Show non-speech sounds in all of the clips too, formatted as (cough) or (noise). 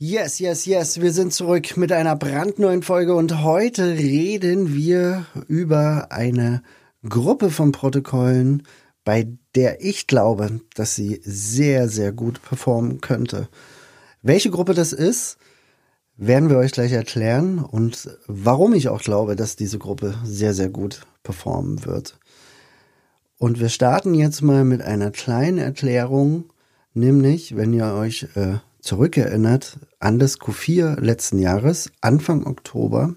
Yes, yes, yes. Wir sind zurück mit einer brandneuen Folge und heute reden wir über eine Gruppe von Protokollen, bei der ich glaube, dass sie sehr, sehr gut performen könnte. Welche Gruppe das ist, werden wir euch gleich erklären und warum ich auch glaube, dass diese Gruppe sehr, sehr gut performen wird. Und wir starten jetzt mal mit einer kleinen Erklärung, nämlich, wenn ihr euch äh, zurückerinnert an das Q4 letzten Jahres, Anfang Oktober,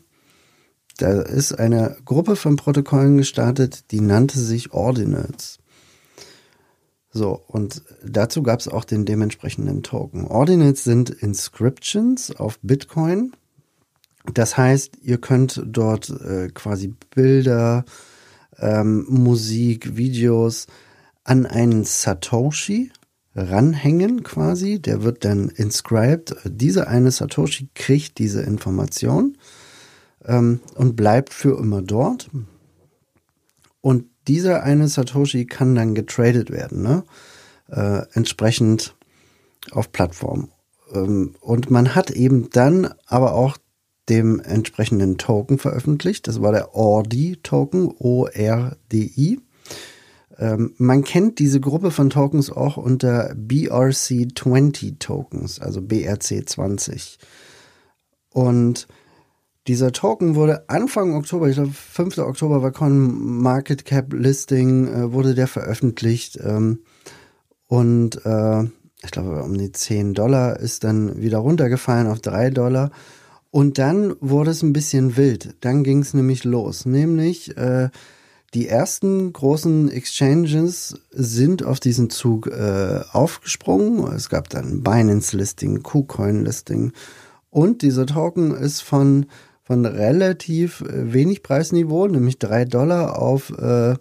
da ist eine Gruppe von Protokollen gestartet, die nannte sich Ordinals. So, und dazu gab es auch den dementsprechenden Token. Ordinals sind Inscriptions auf Bitcoin. Das heißt, ihr könnt dort äh, quasi Bilder, ähm, Musik, Videos an einen Satoshi ranhängen quasi. Der wird dann inscribed. Dieser eine Satoshi kriegt diese Information ähm, und bleibt für immer dort. Und dieser eine Satoshi kann dann getradet werden, ne? Äh, entsprechend auf Plattform. Ähm, und man hat eben dann aber auch dem entsprechenden Token veröffentlicht. Das war der ORDI-Token, O-R-D-I. Ähm, man kennt diese Gruppe von Tokens auch unter BRC20 Tokens, also BRC20. Und dieser Token wurde Anfang Oktober, ich glaube 5. Oktober war Coin Market Cap Listing, äh, wurde der veröffentlicht. Ähm, und äh, ich glaube um die 10 Dollar ist dann wieder runtergefallen auf 3 Dollar. Und dann wurde es ein bisschen wild. Dann ging es nämlich los. Nämlich äh, die ersten großen Exchanges sind auf diesen Zug äh, aufgesprungen. Es gab dann Binance-Listing, KuCoin-Listing. Und dieser Token ist von, von relativ äh, wenig Preisniveau, nämlich drei Dollar, auf, äh,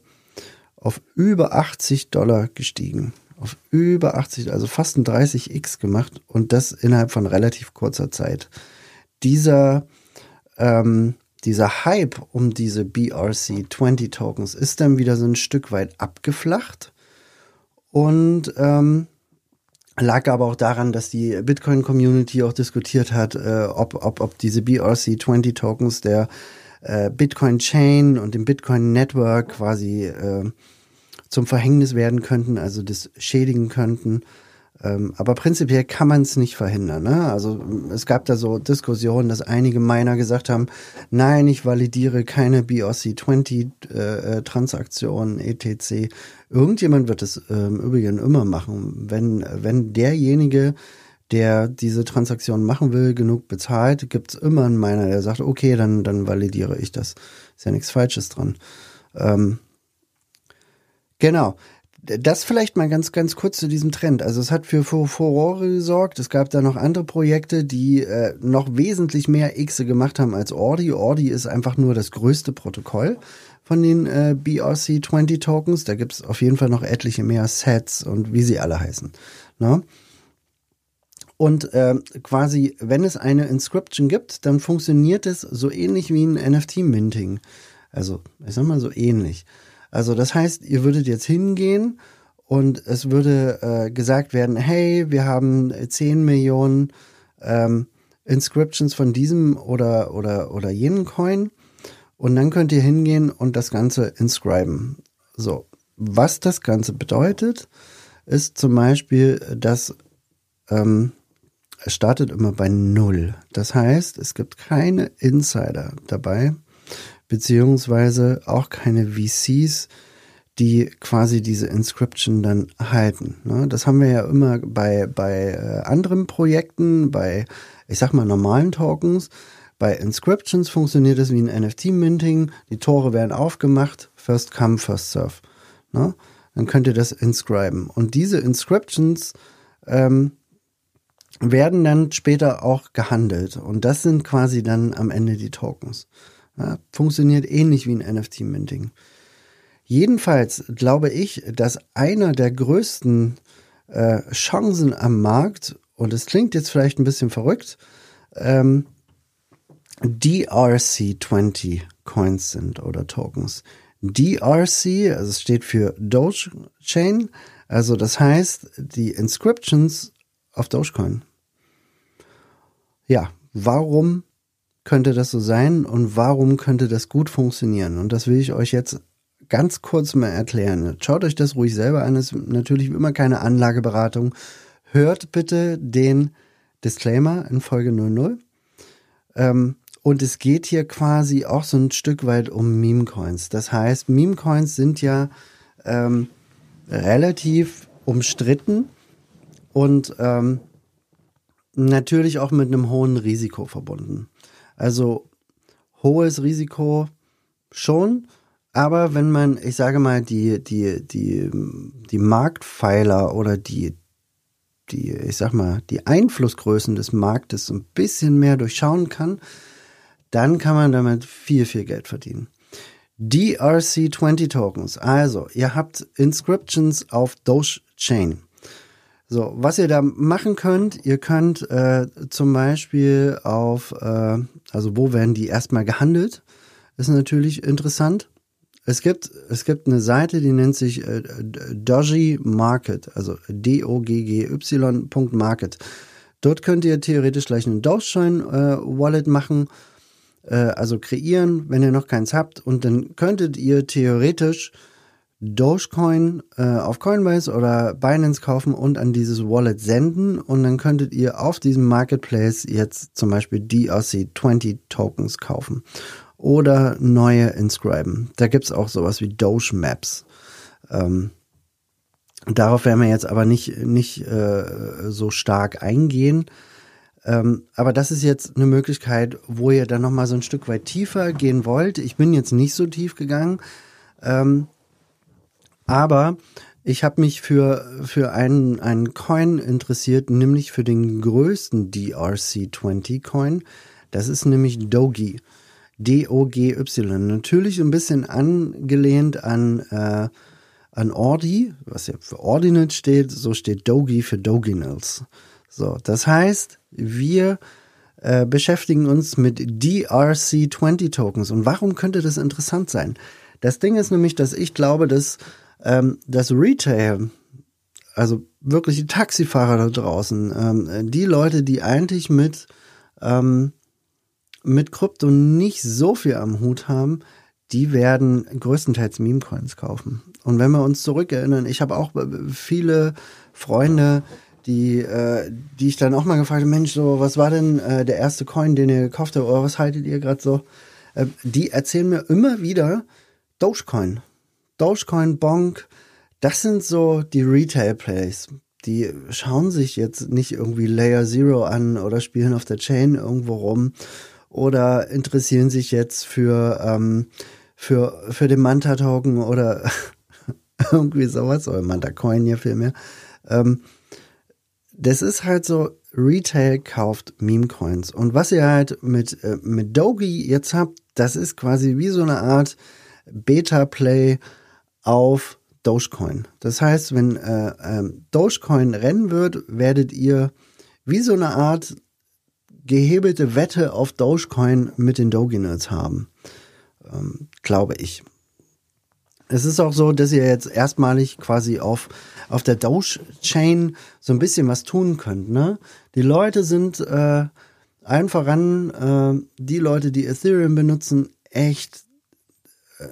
auf über 80 Dollar gestiegen. Auf über 80, also fast ein 30x gemacht. Und das innerhalb von relativ kurzer Zeit dieser, ähm, dieser Hype um diese BRC20 Tokens ist dann wieder so ein Stück weit abgeflacht und ähm, lag aber auch daran, dass die Bitcoin-Community auch diskutiert hat, äh, ob, ob, ob diese BRC20 Tokens der äh, Bitcoin-Chain und dem Bitcoin-Network quasi äh, zum Verhängnis werden könnten, also das schädigen könnten. Ähm, aber prinzipiell kann man es nicht verhindern. Ne? Also es gab da so Diskussionen, dass einige Miner gesagt haben, nein, ich validiere keine BRC20-Transaktionen, äh, etc. Irgendjemand wird es ähm, übrigens immer machen. Wenn, wenn derjenige, der diese Transaktion machen will, genug bezahlt, gibt es immer einen Miner, der sagt, okay, dann, dann validiere ich das. Ist ja nichts Falsches dran. Ähm, genau das vielleicht mal ganz, ganz kurz zu diesem Trend. Also es hat für Furore gesorgt. Es gab da noch andere Projekte, die äh, noch wesentlich mehr Xe gemacht haben als Ordi. Ordi ist einfach nur das größte Protokoll von den äh, BRC20 Tokens. Da gibt's auf jeden Fall noch etliche mehr Sets und wie sie alle heißen. Ne? Und äh, quasi, wenn es eine Inscription gibt, dann funktioniert es so ähnlich wie ein NFT-Minting. Also, ich sag mal so ähnlich. Also das heißt, ihr würdet jetzt hingehen und es würde äh, gesagt werden, hey, wir haben 10 Millionen ähm, Inscriptions von diesem oder, oder, oder jenen Coin. Und dann könnt ihr hingehen und das Ganze inscriben. So, was das Ganze bedeutet, ist zum Beispiel, dass ähm, es startet immer bei Null. Das heißt, es gibt keine Insider dabei beziehungsweise auch keine VCs, die quasi diese Inscription dann halten. Ne? Das haben wir ja immer bei, bei äh, anderen Projekten, bei, ich sag mal, normalen Tokens. Bei Inscriptions funktioniert es wie ein NFT-Minting. Die Tore werden aufgemacht, first come, first serve. Ne? Dann könnt ihr das inscriben. Und diese Inscriptions ähm, werden dann später auch gehandelt. Und das sind quasi dann am Ende die Tokens. Ja, funktioniert ähnlich wie ein NFT-Minting. Jedenfalls glaube ich, dass einer der größten äh, Chancen am Markt, und es klingt jetzt vielleicht ein bisschen verrückt, ähm, DRC20 Coins sind oder Tokens. DRC, also es steht für Dogechain, also das heißt die Inscriptions auf Dogecoin. Ja, warum könnte das so sein und warum könnte das gut funktionieren? Und das will ich euch jetzt ganz kurz mal erklären. Schaut euch das ruhig selber an. Es ist natürlich immer keine Anlageberatung. Hört bitte den Disclaimer in Folge 00. Ähm, und es geht hier quasi auch so ein Stück weit um Meme-Coins. Das heißt, Meme-Coins sind ja ähm, relativ umstritten und ähm, natürlich auch mit einem hohen Risiko verbunden. Also hohes Risiko schon, aber wenn man, ich sage mal, die, die, die, die Marktpfeiler oder die, die, ich sag mal, die Einflussgrößen des Marktes ein bisschen mehr durchschauen kann, dann kann man damit viel, viel Geld verdienen. DRC20 Tokens. Also, ihr habt Inscriptions auf Doge Chain. So, was ihr da machen könnt, ihr könnt äh, zum Beispiel auf, äh, also wo werden die erstmal gehandelt, ist natürlich interessant. Es gibt, es gibt eine Seite, die nennt sich äh, Doji Market, also D-O-G-G-Y.market. Dort könnt ihr theoretisch gleich einen Dogecoin-Wallet äh, machen, äh, also kreieren, wenn ihr noch keins habt. Und dann könntet ihr theoretisch Dogecoin äh, auf Coinbase oder Binance kaufen und an dieses Wallet senden und dann könntet ihr auf diesem Marketplace jetzt zum Beispiel DRC20 Tokens kaufen oder neue inscriben. Da gibt's auch sowas wie Doge Maps. Ähm, darauf werden wir jetzt aber nicht, nicht äh, so stark eingehen. Ähm, aber das ist jetzt eine Möglichkeit, wo ihr dann nochmal so ein Stück weit tiefer gehen wollt. Ich bin jetzt nicht so tief gegangen. Ähm, aber ich habe mich für, für einen, einen Coin interessiert, nämlich für den größten DRC20 Coin. Das ist nämlich Dogi. D-O-G-Y. Natürlich ein bisschen angelehnt an, äh, an Ordi, was ja für Ordinate steht. So steht Dogi für Doginals. So, das heißt, wir äh, beschäftigen uns mit DRC20 Tokens. Und warum könnte das interessant sein? Das Ding ist nämlich, dass ich glaube, dass ähm, das Retail, also wirklich die Taxifahrer da draußen, ähm, die Leute, die eigentlich mit, ähm, mit Krypto nicht so viel am Hut haben, die werden größtenteils Meme-Coins kaufen. Und wenn wir uns zurückerinnern, ich habe auch viele Freunde, die, äh, die ich dann auch mal gefragt habe, Mensch, so, was war denn äh, der erste Coin, den ihr gekauft habt, oder was haltet ihr gerade so? Äh, die erzählen mir immer wieder Dogecoin. Dogecoin, Bonk, das sind so die Retail-Plays. Die schauen sich jetzt nicht irgendwie Layer Zero an oder spielen auf der Chain irgendwo rum oder interessieren sich jetzt für, ähm, für, für den Manta-Token oder (laughs) irgendwie sowas, oder Manta-Coin hier vielmehr. Ähm, das ist halt so, Retail kauft Meme-Coins. Und was ihr halt mit, äh, mit Dogi jetzt habt, das ist quasi wie so eine Art Beta-Play auf Dogecoin. Das heißt, wenn äh, ähm, Dogecoin rennen wird, werdet ihr wie so eine Art gehebelte Wette auf Dogecoin mit den Doginals haben. Ähm, glaube ich. Es ist auch so, dass ihr jetzt erstmalig quasi auf, auf der Doge-Chain so ein bisschen was tun könnt. Ne? Die Leute sind äh, allen voran, äh, die Leute, die Ethereum benutzen, echt äh,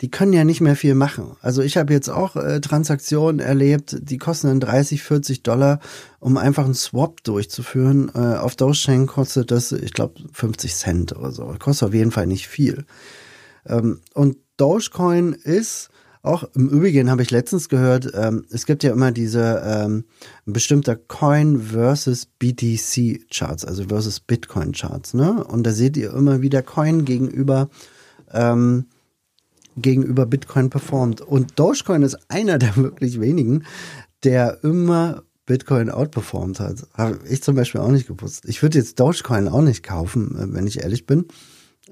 die können ja nicht mehr viel machen. Also ich habe jetzt auch äh, Transaktionen erlebt, die kosten dann 30, 40 Dollar, um einfach einen Swap durchzuführen. Äh, auf Dogechain kostet das, ich glaube, 50 Cent oder so. Kostet auf jeden Fall nicht viel. Ähm, und Dogecoin ist auch im Übrigen habe ich letztens gehört, ähm, es gibt ja immer diese ähm, bestimmter Coin versus BTC Charts, also versus Bitcoin Charts, ne? Und da seht ihr immer wieder Coin gegenüber ähm, gegenüber Bitcoin performt. Und Dogecoin ist einer der wirklich wenigen, der immer Bitcoin outperformed hat. Habe ich zum Beispiel auch nicht gewusst. Ich würde jetzt Dogecoin auch nicht kaufen, äh, wenn ich ehrlich bin,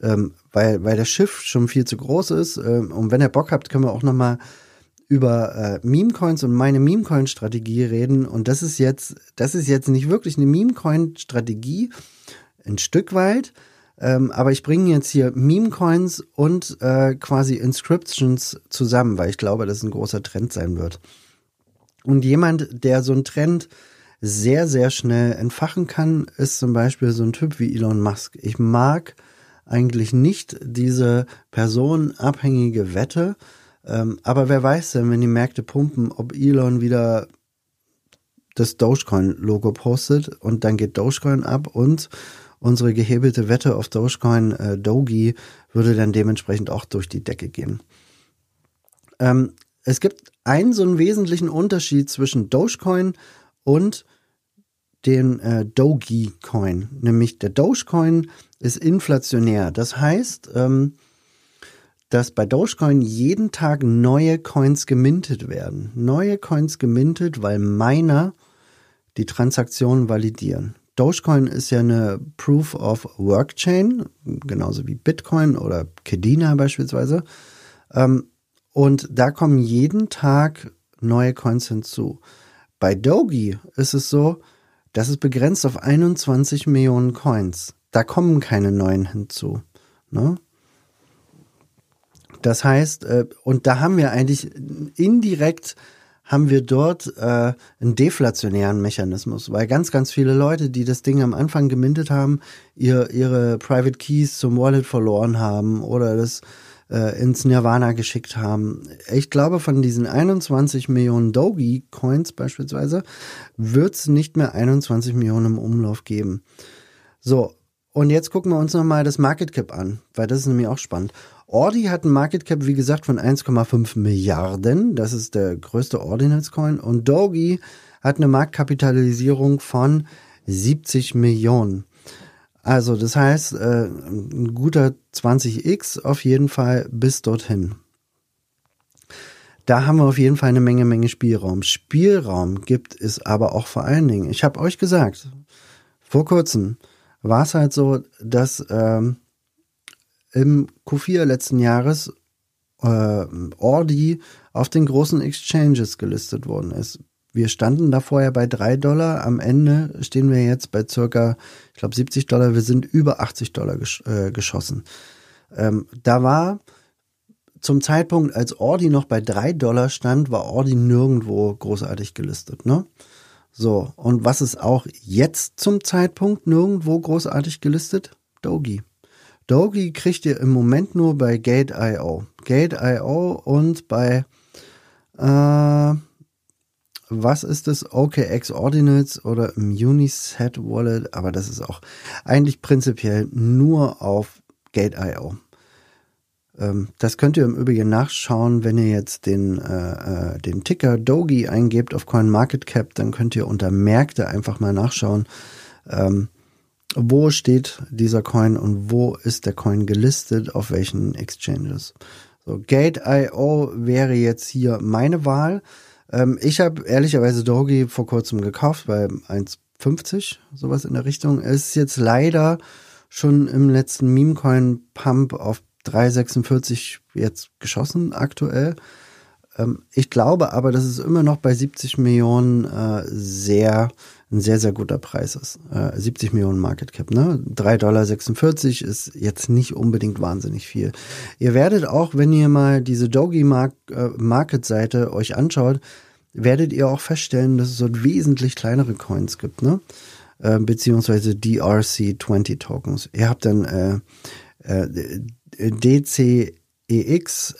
ähm, weil, weil das Schiff schon viel zu groß ist. Ähm, und wenn ihr Bock habt, können wir auch nochmal über äh, Meme-Coins und meine Meme-Coin-Strategie reden. Und das ist jetzt, das ist jetzt nicht wirklich eine Meme-Coin-Strategie, ein Stück weit. Ähm, aber ich bringe jetzt hier Meme-Coins und äh, quasi Inscriptions zusammen, weil ich glaube, dass ein großer Trend sein wird. Und jemand, der so einen Trend sehr, sehr schnell entfachen kann, ist zum Beispiel so ein Typ wie Elon Musk. Ich mag eigentlich nicht diese personenabhängige Wette, ähm, aber wer weiß denn, wenn die Märkte pumpen, ob Elon wieder das Dogecoin-Logo postet und dann geht Dogecoin ab und unsere gehebelte Wette auf Dogecoin äh, Dogi würde dann dementsprechend auch durch die Decke gehen. Ähm, es gibt einen so einen wesentlichen Unterschied zwischen Dogecoin und den äh, Dogecoin, nämlich der Dogecoin ist inflationär. Das heißt, ähm, dass bei Dogecoin jeden Tag neue Coins gemintet werden. Neue Coins gemintet, weil Miner die Transaktionen validieren. Dogecoin ist ja eine Proof of Work Chain, genauso wie Bitcoin oder Kedina beispielsweise. Ähm, und da kommen jeden Tag neue Coins hinzu. Bei Dogi ist es so, das ist begrenzt auf 21 Millionen Coins. Da kommen keine neuen hinzu. Ne? Das heißt, äh, und da haben wir eigentlich indirekt haben wir dort äh, einen deflationären Mechanismus, weil ganz, ganz viele Leute, die das Ding am Anfang gemintet haben, ihr, ihre Private Keys zum Wallet verloren haben oder das äh, ins Nirvana geschickt haben. Ich glaube, von diesen 21 Millionen Dogi-Coins beispielsweise wird es nicht mehr 21 Millionen im Umlauf geben. So, und jetzt gucken wir uns nochmal das Market Cap an, weil das ist nämlich auch spannend. Ordi hat ein Market Cap, wie gesagt, von 1,5 Milliarden. Das ist der größte Ordinals Coin. Und Dogi hat eine Marktkapitalisierung von 70 Millionen. Also das heißt, äh, ein guter 20x auf jeden Fall bis dorthin. Da haben wir auf jeden Fall eine Menge, Menge Spielraum. Spielraum gibt es aber auch vor allen Dingen. Ich habe euch gesagt, vor kurzem war es halt so, dass ähm, im Q4 letzten Jahres äh, Ordi auf den großen Exchanges gelistet worden ist. Wir standen da vorher bei drei Dollar. Am Ende stehen wir jetzt bei circa, ich glaube, 70 Dollar. Wir sind über 80 Dollar gesch äh, geschossen. Ähm, da war zum Zeitpunkt, als Ordi noch bei drei Dollar stand, war Ordi nirgendwo großartig gelistet. Ne? So, und was ist auch jetzt zum Zeitpunkt nirgendwo großartig gelistet? Dogi. Dogi kriegt ihr im Moment nur bei Gate.io. Gate.io und bei äh, was ist das? OKX Ordinals oder im Uniset Wallet, aber das ist auch eigentlich prinzipiell nur auf Gate.io. Ähm, das könnt ihr im Übrigen nachschauen, wenn ihr jetzt den, äh, äh, den Ticker Dogi eingebt auf CoinMarketCap, dann könnt ihr unter Märkte einfach mal nachschauen. Ähm, wo steht dieser Coin und wo ist der Coin gelistet, auf welchen Exchanges. So, Gate.io wäre jetzt hier meine Wahl. Ähm, ich habe ehrlicherweise Dogi vor kurzem gekauft bei 1,50, sowas in der Richtung. Ist jetzt leider schon im letzten Meme-Coin-Pump auf 3,46 jetzt geschossen aktuell. Ähm, ich glaube aber, dass es immer noch bei 70 Millionen äh, sehr ein sehr, sehr guter Preis ist. Äh, 70 Millionen Market Cap, ne? 3,46 Dollar ist jetzt nicht unbedingt wahnsinnig viel. Ihr werdet auch, wenn ihr mal diese Dogi Mark, äh, Market Seite euch anschaut, werdet ihr auch feststellen, dass es dort wesentlich kleinere Coins gibt, ne? Äh, beziehungsweise DRC20 Tokens. Ihr habt dann äh, äh, DCEX,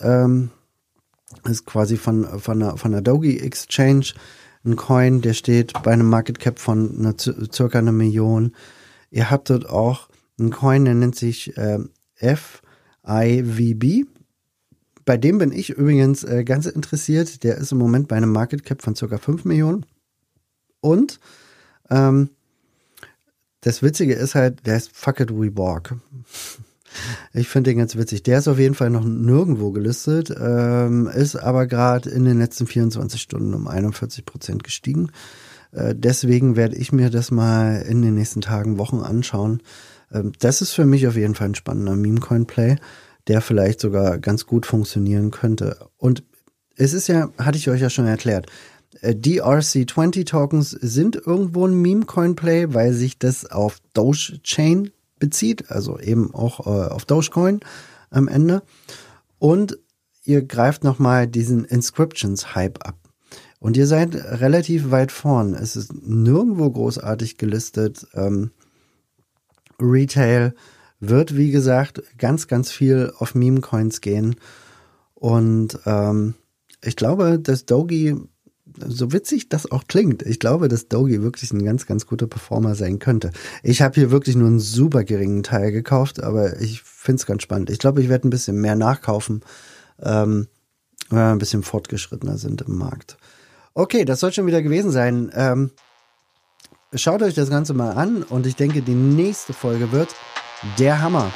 ähm, ist quasi von, von, der, von der Dogi Exchange ein Coin, der steht bei einem Market Cap von einer, circa einer Million. Ihr habt dort auch einen Coin, der nennt sich äh, FIVB. Bei dem bin ich übrigens äh, ganz interessiert. Der ist im Moment bei einem Market Cap von circa 5 Millionen. Und ähm, das Witzige ist halt, der ist Fuck it, we walk. Ich finde den ganz witzig. Der ist auf jeden Fall noch nirgendwo gelistet, ähm, ist aber gerade in den letzten 24 Stunden um 41 Prozent gestiegen. Äh, deswegen werde ich mir das mal in den nächsten Tagen, Wochen anschauen. Ähm, das ist für mich auf jeden Fall ein spannender Meme-Coin-Play, der vielleicht sogar ganz gut funktionieren könnte. Und es ist ja, hatte ich euch ja schon erklärt, äh, die RC20 Tokens sind irgendwo ein Meme-Coin-Play, weil sich das auf Dogechain bezieht, also eben auch äh, auf Dogecoin am Ende. Und ihr greift nochmal diesen Inscriptions-Hype ab. Und ihr seid relativ weit vorn. Es ist nirgendwo großartig gelistet. Ähm, Retail wird, wie gesagt, ganz, ganz viel auf Meme-Coins gehen. Und ähm, ich glaube, dass Dogi, so witzig das auch klingt, ich glaube, dass Dogi wirklich ein ganz, ganz guter Performer sein könnte. Ich habe hier wirklich nur einen super geringen Teil gekauft, aber ich finde es ganz spannend. Ich glaube, ich werde ein bisschen mehr nachkaufen, ähm, wenn wir ein bisschen fortgeschrittener sind im Markt. Okay, das soll schon wieder gewesen sein. Ähm, schaut euch das Ganze mal an und ich denke, die nächste Folge wird der Hammer.